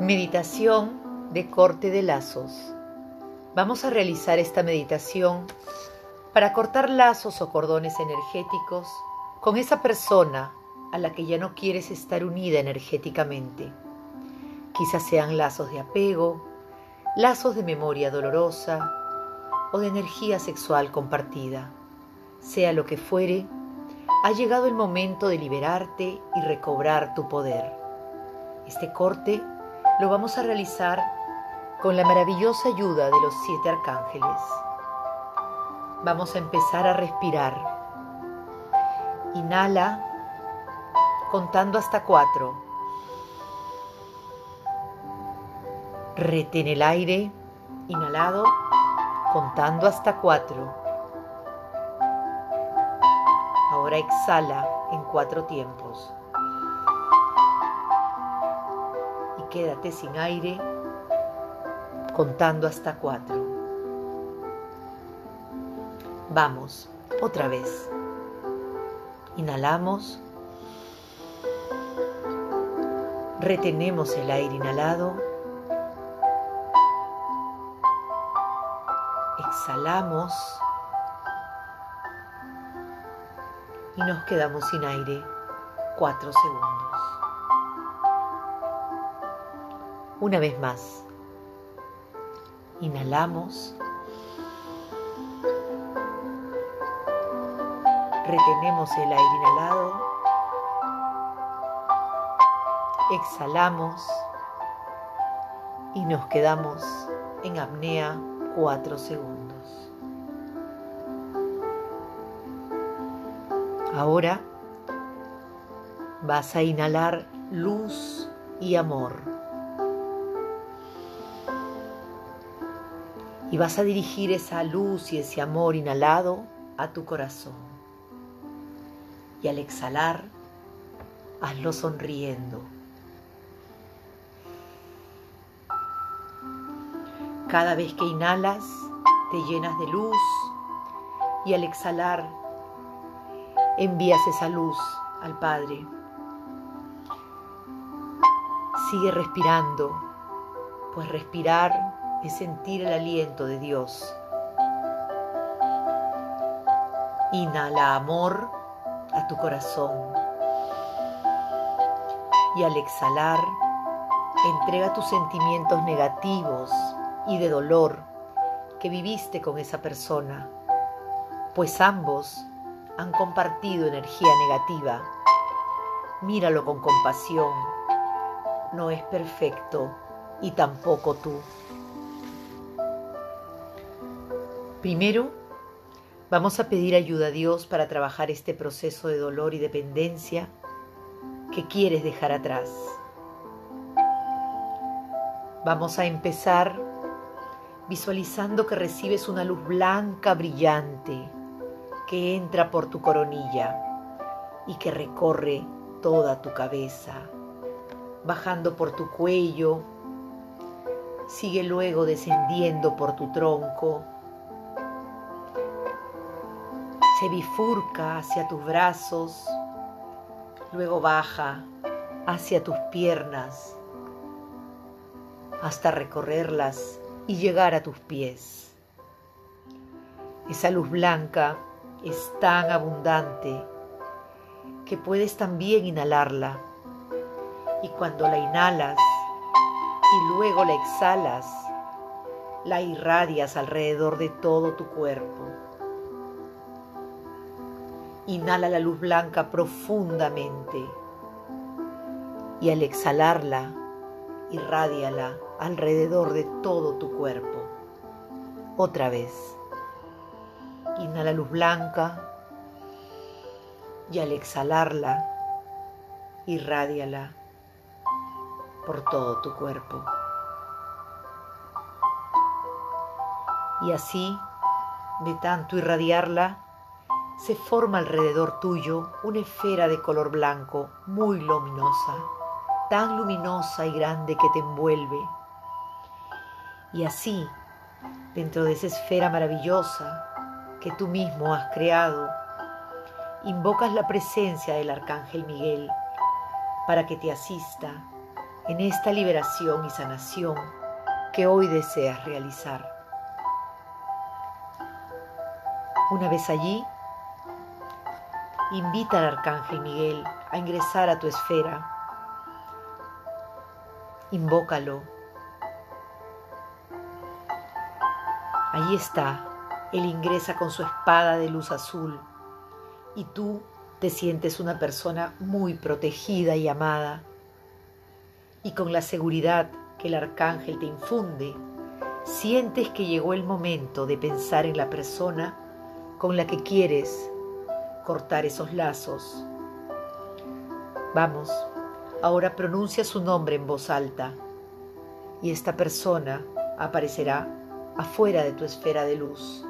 Meditación de corte de lazos. Vamos a realizar esta meditación para cortar lazos o cordones energéticos con esa persona a la que ya no quieres estar unida energéticamente. Quizás sean lazos de apego, lazos de memoria dolorosa o de energía sexual compartida. Sea lo que fuere, ha llegado el momento de liberarte y recobrar tu poder. Este corte lo vamos a realizar con la maravillosa ayuda de los siete arcángeles. Vamos a empezar a respirar. Inhala contando hasta cuatro. Retén el aire, inhalado, contando hasta cuatro. Ahora exhala en cuatro tiempos. Quédate sin aire contando hasta cuatro. Vamos, otra vez. Inhalamos. Retenemos el aire inhalado. Exhalamos. Y nos quedamos sin aire cuatro segundos. Una vez más. Inhalamos. Retenemos el aire inhalado. Exhalamos. Y nos quedamos en apnea cuatro segundos. Ahora vas a inhalar luz y amor. Y vas a dirigir esa luz y ese amor inhalado a tu corazón. Y al exhalar, hazlo sonriendo. Cada vez que inhalas, te llenas de luz y al exhalar, envías esa luz al Padre. Sigue respirando, pues respirar es sentir el aliento de Dios. Inhala amor a tu corazón y al exhalar entrega tus sentimientos negativos y de dolor que viviste con esa persona, pues ambos han compartido energía negativa. Míralo con compasión. No es perfecto y tampoco tú. Primero, vamos a pedir ayuda a Dios para trabajar este proceso de dolor y dependencia que quieres dejar atrás. Vamos a empezar visualizando que recibes una luz blanca brillante que entra por tu coronilla y que recorre toda tu cabeza, bajando por tu cuello, sigue luego descendiendo por tu tronco, se bifurca hacia tus brazos, luego baja hacia tus piernas hasta recorrerlas y llegar a tus pies. Esa luz blanca es tan abundante que puedes también inhalarla y cuando la inhalas y luego la exhalas, la irradias alrededor de todo tu cuerpo. Inhala la luz blanca profundamente y al exhalarla, irradiala alrededor de todo tu cuerpo. Otra vez. Inhala luz blanca y al exhalarla, irradiala por todo tu cuerpo. Y así, de tanto irradiarla, se forma alrededor tuyo una esfera de color blanco muy luminosa, tan luminosa y grande que te envuelve. Y así, dentro de esa esfera maravillosa que tú mismo has creado, invocas la presencia del Arcángel Miguel para que te asista en esta liberación y sanación que hoy deseas realizar. Una vez allí, invita al Arcángel Miguel a ingresar a tu esfera. Invócalo. Allí está. Él ingresa con su espada de luz azul y tú te sientes una persona muy protegida y amada. Y con la seguridad que el arcángel te infunde, sientes que llegó el momento de pensar en la persona con la que quieres cortar esos lazos. Vamos, ahora pronuncia su nombre en voz alta y esta persona aparecerá afuera de tu esfera de luz.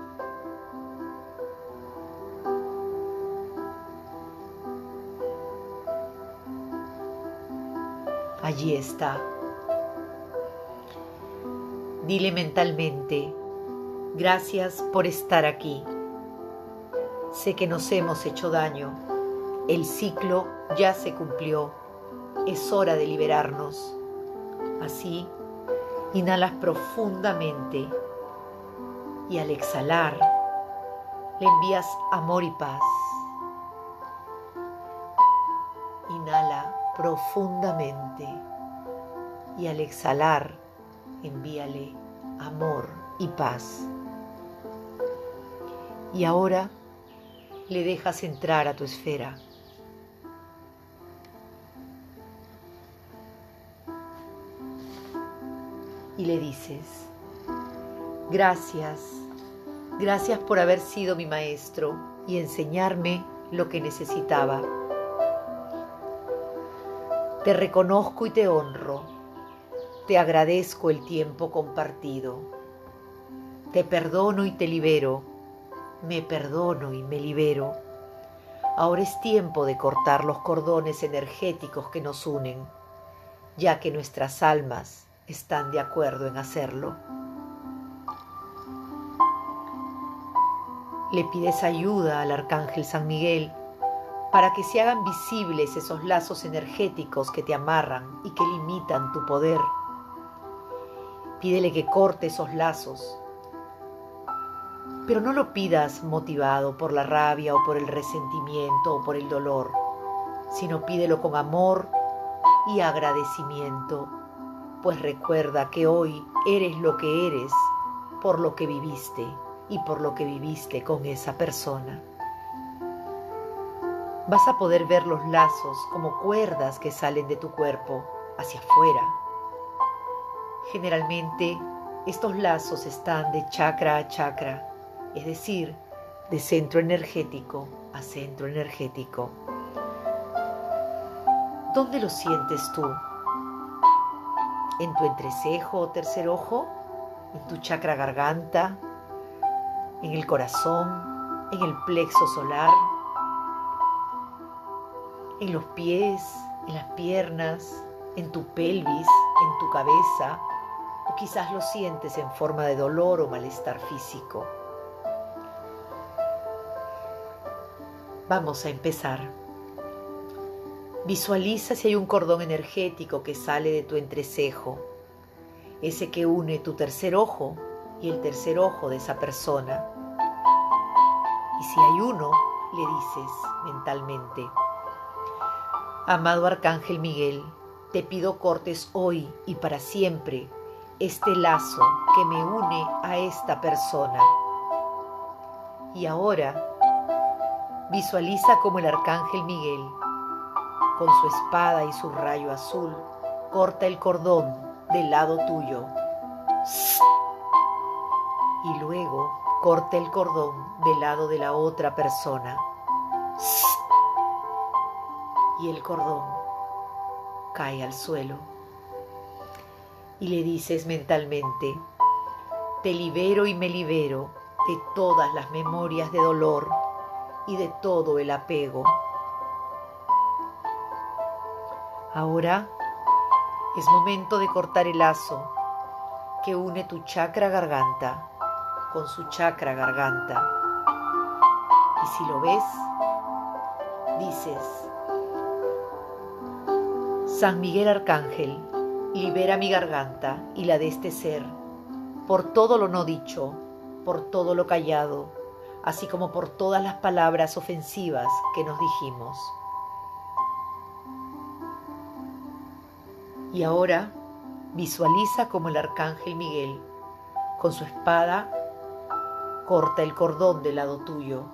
Allí está. Dile mentalmente, gracias por estar aquí. Sé que nos hemos hecho daño. El ciclo ya se cumplió. Es hora de liberarnos. Así, inhalas profundamente y al exhalar le envías amor y paz. Inhala profundamente y al exhalar envíale amor y paz. Y ahora le dejas entrar a tu esfera. Y le dices, gracias, gracias por haber sido mi maestro y enseñarme lo que necesitaba. Te reconozco y te honro. Te agradezco el tiempo compartido. Te perdono y te libero me perdono y me libero. Ahora es tiempo de cortar los cordones energéticos que nos unen, ya que nuestras almas están de acuerdo en hacerlo. Le pides ayuda al Arcángel San Miguel para que se hagan visibles esos lazos energéticos que te amarran y que limitan tu poder. Pídele que corte esos lazos pero no lo pidas motivado por la rabia o por el resentimiento o por el dolor, sino pídelo con amor y agradecimiento, pues recuerda que hoy eres lo que eres por lo que viviste y por lo que viviste con esa persona. Vas a poder ver los lazos como cuerdas que salen de tu cuerpo hacia afuera. Generalmente estos lazos están de chakra a chakra es decir, de centro energético a centro energético. ¿Dónde lo sientes tú? ¿En tu entrecejo o tercer ojo? ¿En tu chakra garganta? ¿En el corazón? ¿En el plexo solar? ¿En los pies? ¿En las piernas? ¿En tu pelvis? ¿En tu cabeza? ¿O quizás lo sientes en forma de dolor o malestar físico? Vamos a empezar. Visualiza si hay un cordón energético que sale de tu entrecejo, ese que une tu tercer ojo y el tercer ojo de esa persona. Y si hay uno, le dices mentalmente, Amado Arcángel Miguel, te pido cortes hoy y para siempre este lazo que me une a esta persona. Y ahora Visualiza como el arcángel Miguel, con su espada y su rayo azul, corta el cordón del lado tuyo. Y luego corta el cordón del lado de la otra persona. Y el cordón cae al suelo. Y le dices mentalmente, te libero y me libero de todas las memorias de dolor y de todo el apego. Ahora es momento de cortar el lazo que une tu chakra garganta con su chakra garganta. Y si lo ves, dices, San Miguel Arcángel, libera mi garganta y la de este ser, por todo lo no dicho, por todo lo callado, así como por todas las palabras ofensivas que nos dijimos. Y ahora visualiza como el arcángel Miguel, con su espada, corta el cordón del lado tuyo.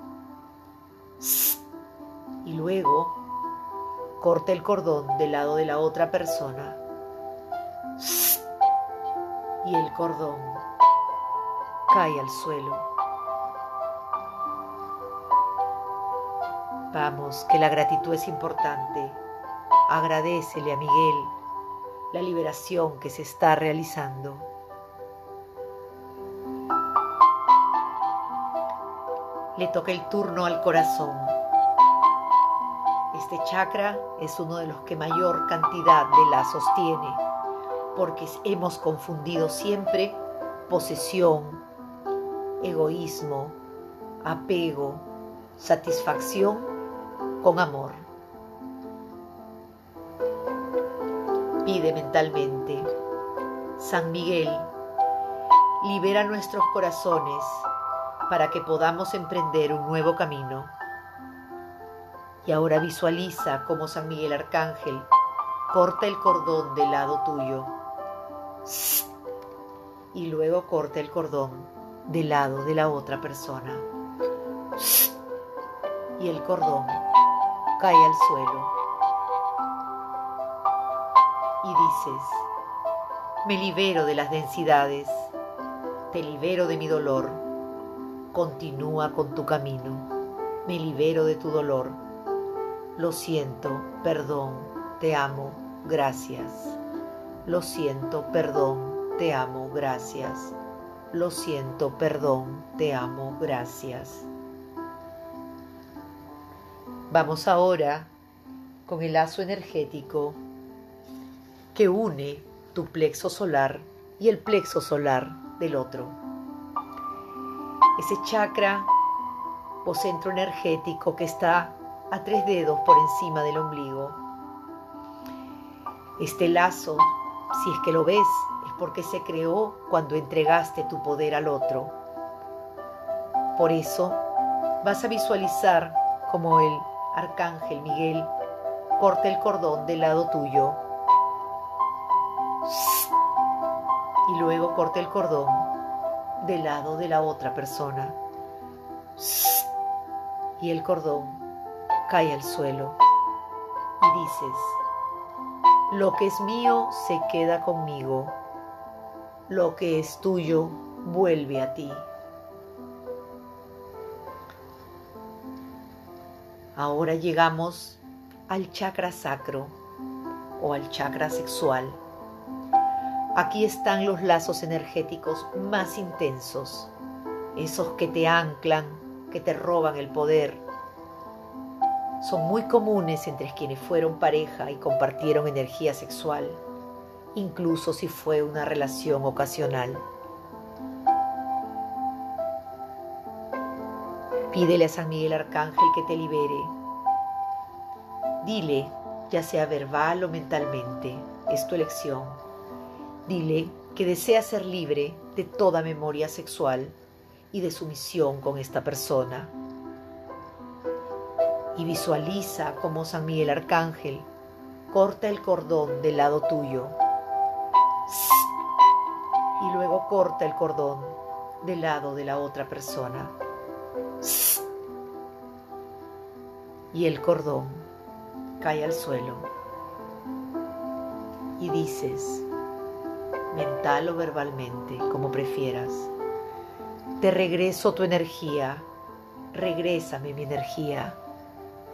Y luego corta el cordón del lado de la otra persona. Y el cordón cae al suelo. Vamos, que la gratitud es importante. Agradecele a Miguel la liberación que se está realizando. Le toca el turno al corazón. Este chakra es uno de los que mayor cantidad de lazos tiene, porque hemos confundido siempre posesión, egoísmo, apego, satisfacción con amor. Pide mentalmente, San Miguel, libera nuestros corazones para que podamos emprender un nuevo camino y ahora visualiza cómo San Miguel Arcángel corta el cordón del lado tuyo. Y luego corta el cordón del lado de la otra persona. Y el cordón cae al suelo. Y dices, me libero de las densidades, te libero de mi dolor, continúa con tu camino, me libero de tu dolor lo siento, perdón, te amo, gracias. Lo siento, perdón, te amo, gracias. Lo siento, perdón, te amo, gracias. Vamos ahora con el lazo energético que une tu plexo solar y el plexo solar del otro. Ese chakra o centro energético que está a tres dedos por encima del ombligo. Este lazo, si es que lo ves, es porque se creó cuando entregaste tu poder al otro. Por eso vas a visualizar como el arcángel Miguel corta el cordón del lado tuyo. Y luego corta el cordón del lado de la otra persona. Y el cordón cae al suelo. Y dices, lo que es mío se queda conmigo, lo que es tuyo vuelve a ti. Ahora llegamos al chakra sacro o al chakra sexual. Aquí están los lazos energéticos más intensos, esos que te anclan, que te roban el poder, son muy comunes entre quienes fueron pareja y compartieron energía sexual, incluso si fue una relación ocasional. Pídele a San Miguel Arcángel que te libere. Dile, ya sea verbal o mentalmente, es tu elección. Dile que desea ser libre de toda memoria sexual y de sumisión con esta persona y visualiza como San Miguel Arcángel corta el cordón del lado tuyo y luego corta el cordón del lado de la otra persona. Y el cordón cae al suelo. Y dices, mental o verbalmente, como prefieras, te regreso tu energía, regrésame mi energía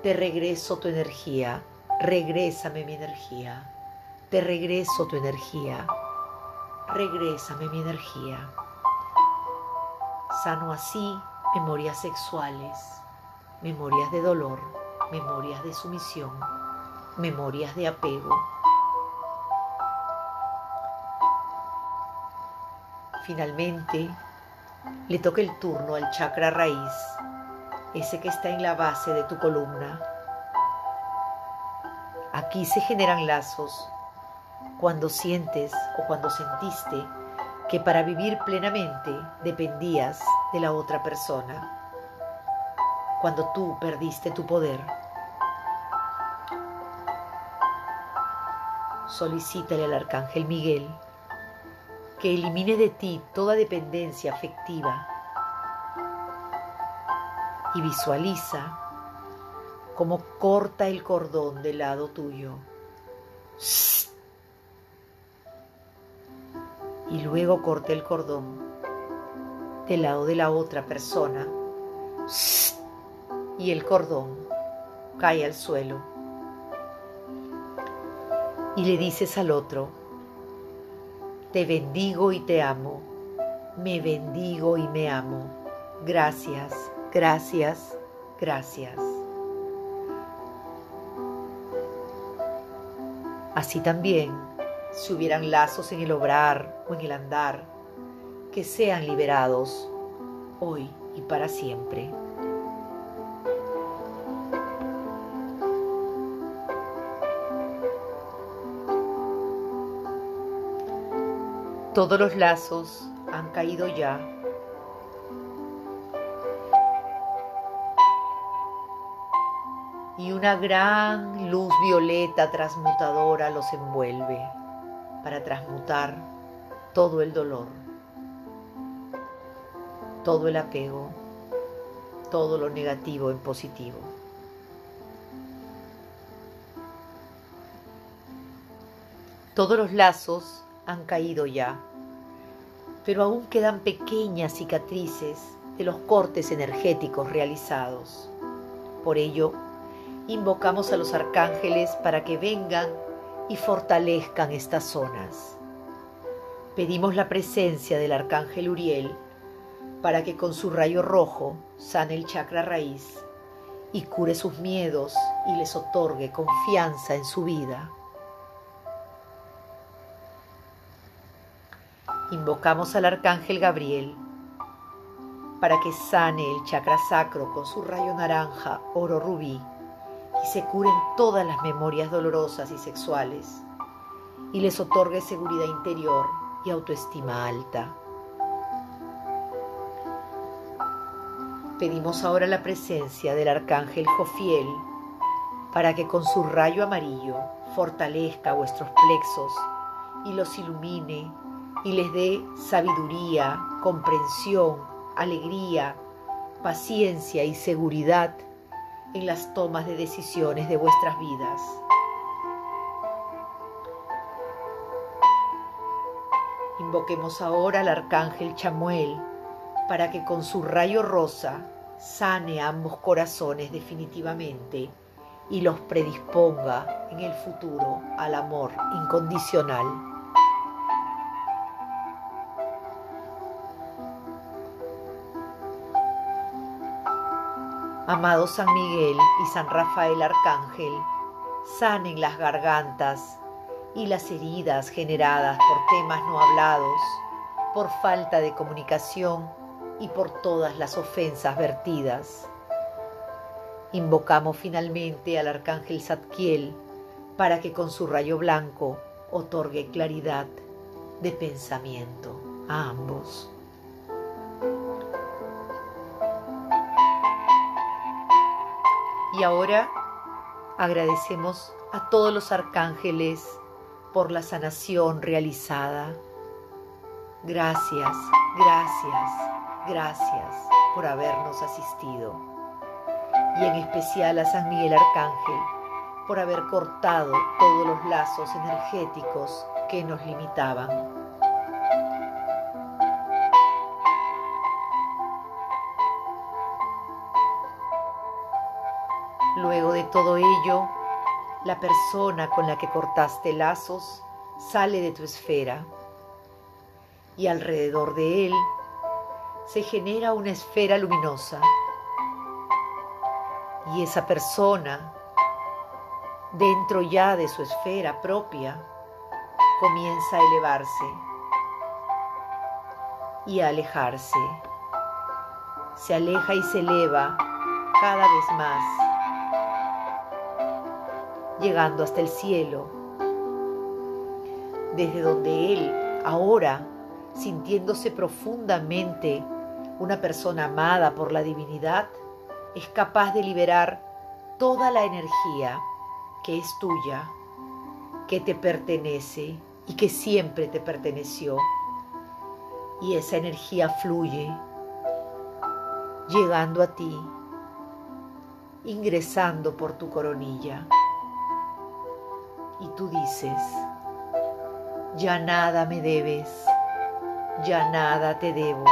te regreso tu energía, regrésame mi energía, te regreso tu energía, regrésame mi energía. Sano así memorias sexuales, memorias de dolor, memorias de sumisión, memorias de apego. Finalmente, le toca el turno al chakra raíz ese que está en la base de tu columna. Aquí se generan lazos cuando sientes o cuando sentiste que para vivir plenamente dependías de la otra persona, cuando tú perdiste tu poder. Solicítale al Arcángel Miguel que elimine de ti toda dependencia afectiva y visualiza cómo corta el cordón del lado tuyo. Y luego corta el cordón del lado de la otra persona. Y el cordón cae al suelo. Y le dices al otro, te bendigo y te amo, me bendigo y me amo. Gracias, gracias, gracias. Así también, si hubieran lazos en el obrar o en el andar, que sean liberados hoy y para siempre. Todos los lazos han caído ya. Y una gran luz violeta transmutadora los envuelve para transmutar todo el dolor, todo el apego, todo lo negativo en positivo. Todos los lazos han caído ya, pero aún quedan pequeñas cicatrices de los cortes energéticos realizados. Por ello, invocamos a los arcángeles para que vengan y fortalezcan estas zonas. Pedimos la presencia del arcángel Uriel para que con su rayo rojo sane el chakra raíz y cure sus miedos y les otorgue confianza en su vida. invocamos al arcángel Gabriel para que sane el chakra sacro con su rayo naranja, oro rubí, y se curen todas las memorias dolorosas y sexuales, y les otorgue seguridad interior y autoestima alta. Pedimos ahora la presencia del arcángel Jofiel para que con su rayo amarillo fortalezca vuestros plexos y los ilumine y les dé sabiduría, comprensión, alegría, paciencia y seguridad en las tomas de decisiones de vuestras vidas. Invoquemos ahora al arcángel Chamuel para que con su rayo rosa sane ambos corazones definitivamente y los predisponga en el futuro al amor incondicional. Amado San Miguel y San Rafael Arcángel, sanen las gargantas y las heridas generadas por temas no hablados, por falta de comunicación y por todas las ofensas vertidas. Invocamos finalmente al Arcángel Zadkiel para que con su rayo blanco otorgue claridad de pensamiento a ambos. Y ahora agradecemos a todos los arcángeles por la sanación realizada. Gracias, gracias, gracias por habernos asistido. Y en especial a San Miguel Arcángel por haber cortado todos los lazos energéticos que nos limitaban. Luego de todo ello, la persona con la que cortaste lazos sale de tu esfera y alrededor de él se genera una esfera luminosa. Y esa persona, dentro ya de su esfera propia, comienza a elevarse y a alejarse. Se aleja y se eleva cada vez más llegando hasta el cielo, desde donde Él, ahora, sintiéndose profundamente una persona amada por la divinidad, es capaz de liberar toda la energía que es tuya, que te pertenece y que siempre te perteneció. Y esa energía fluye, llegando a ti, ingresando por tu coronilla. Y tú dices, ya nada me debes, ya nada te debo,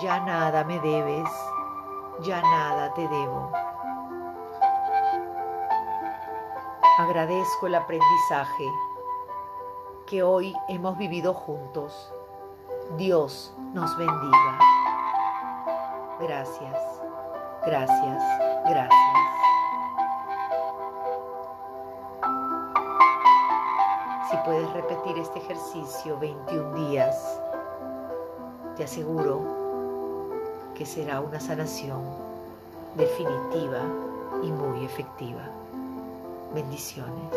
ya nada me debes, ya nada te debo. Agradezco el aprendizaje que hoy hemos vivido juntos. Dios nos bendiga. Gracias, gracias, gracias. Puedes repetir este ejercicio 21 días, te aseguro que será una sanación definitiva y muy efectiva. Bendiciones.